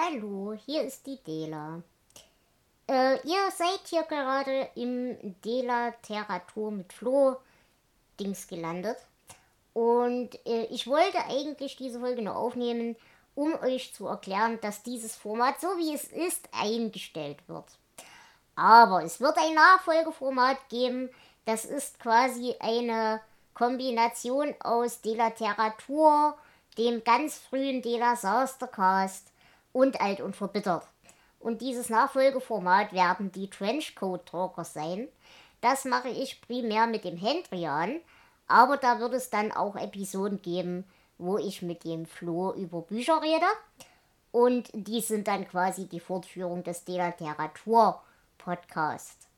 Hallo, hier ist die Dela. Äh, ihr seid hier gerade im Dela-Terratur mit Flo Dings gelandet. Und äh, ich wollte eigentlich diese Folge nur aufnehmen, um euch zu erklären, dass dieses Format, so wie es ist, eingestellt wird. Aber es wird ein Nachfolgeformat geben. Das ist quasi eine Kombination aus Delateratur, dem ganz frühen Dela Sastercast und Alt und Verbittert. Und dieses Nachfolgeformat werden die Trenchcoat-Talker sein. Das mache ich primär mit dem Hendrian, aber da wird es dann auch Episoden geben, wo ich mit dem Flo über Bücher rede. Und die sind dann quasi die Fortführung des Delaterratur-Podcast.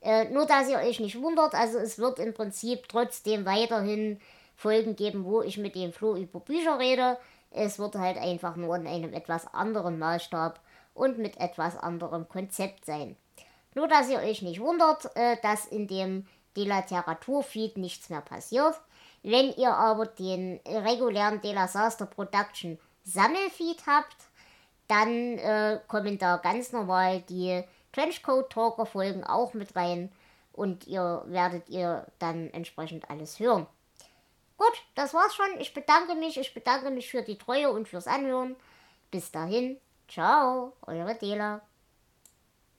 Äh, nur, dass ihr euch nicht wundert, also es wird im Prinzip trotzdem weiterhin Folgen geben, wo ich mit dem Flo über Bücher rede. Es wird halt einfach nur in einem etwas anderen Maßstab und mit etwas anderem Konzept sein. Nur, dass ihr euch nicht wundert, äh, dass in dem Delaterratur-Feed nichts mehr passiert. Wenn ihr aber den regulären Dela Saster Production Sammelfeed habt, dann äh, kommen da ganz normal die Trenchcoat Talker Folgen auch mit rein und ihr werdet ihr dann entsprechend alles hören. Gut, das war's schon. Ich bedanke mich. Ich bedanke mich für die Treue und fürs Anhören. Bis dahin. Ciao, eure Dela.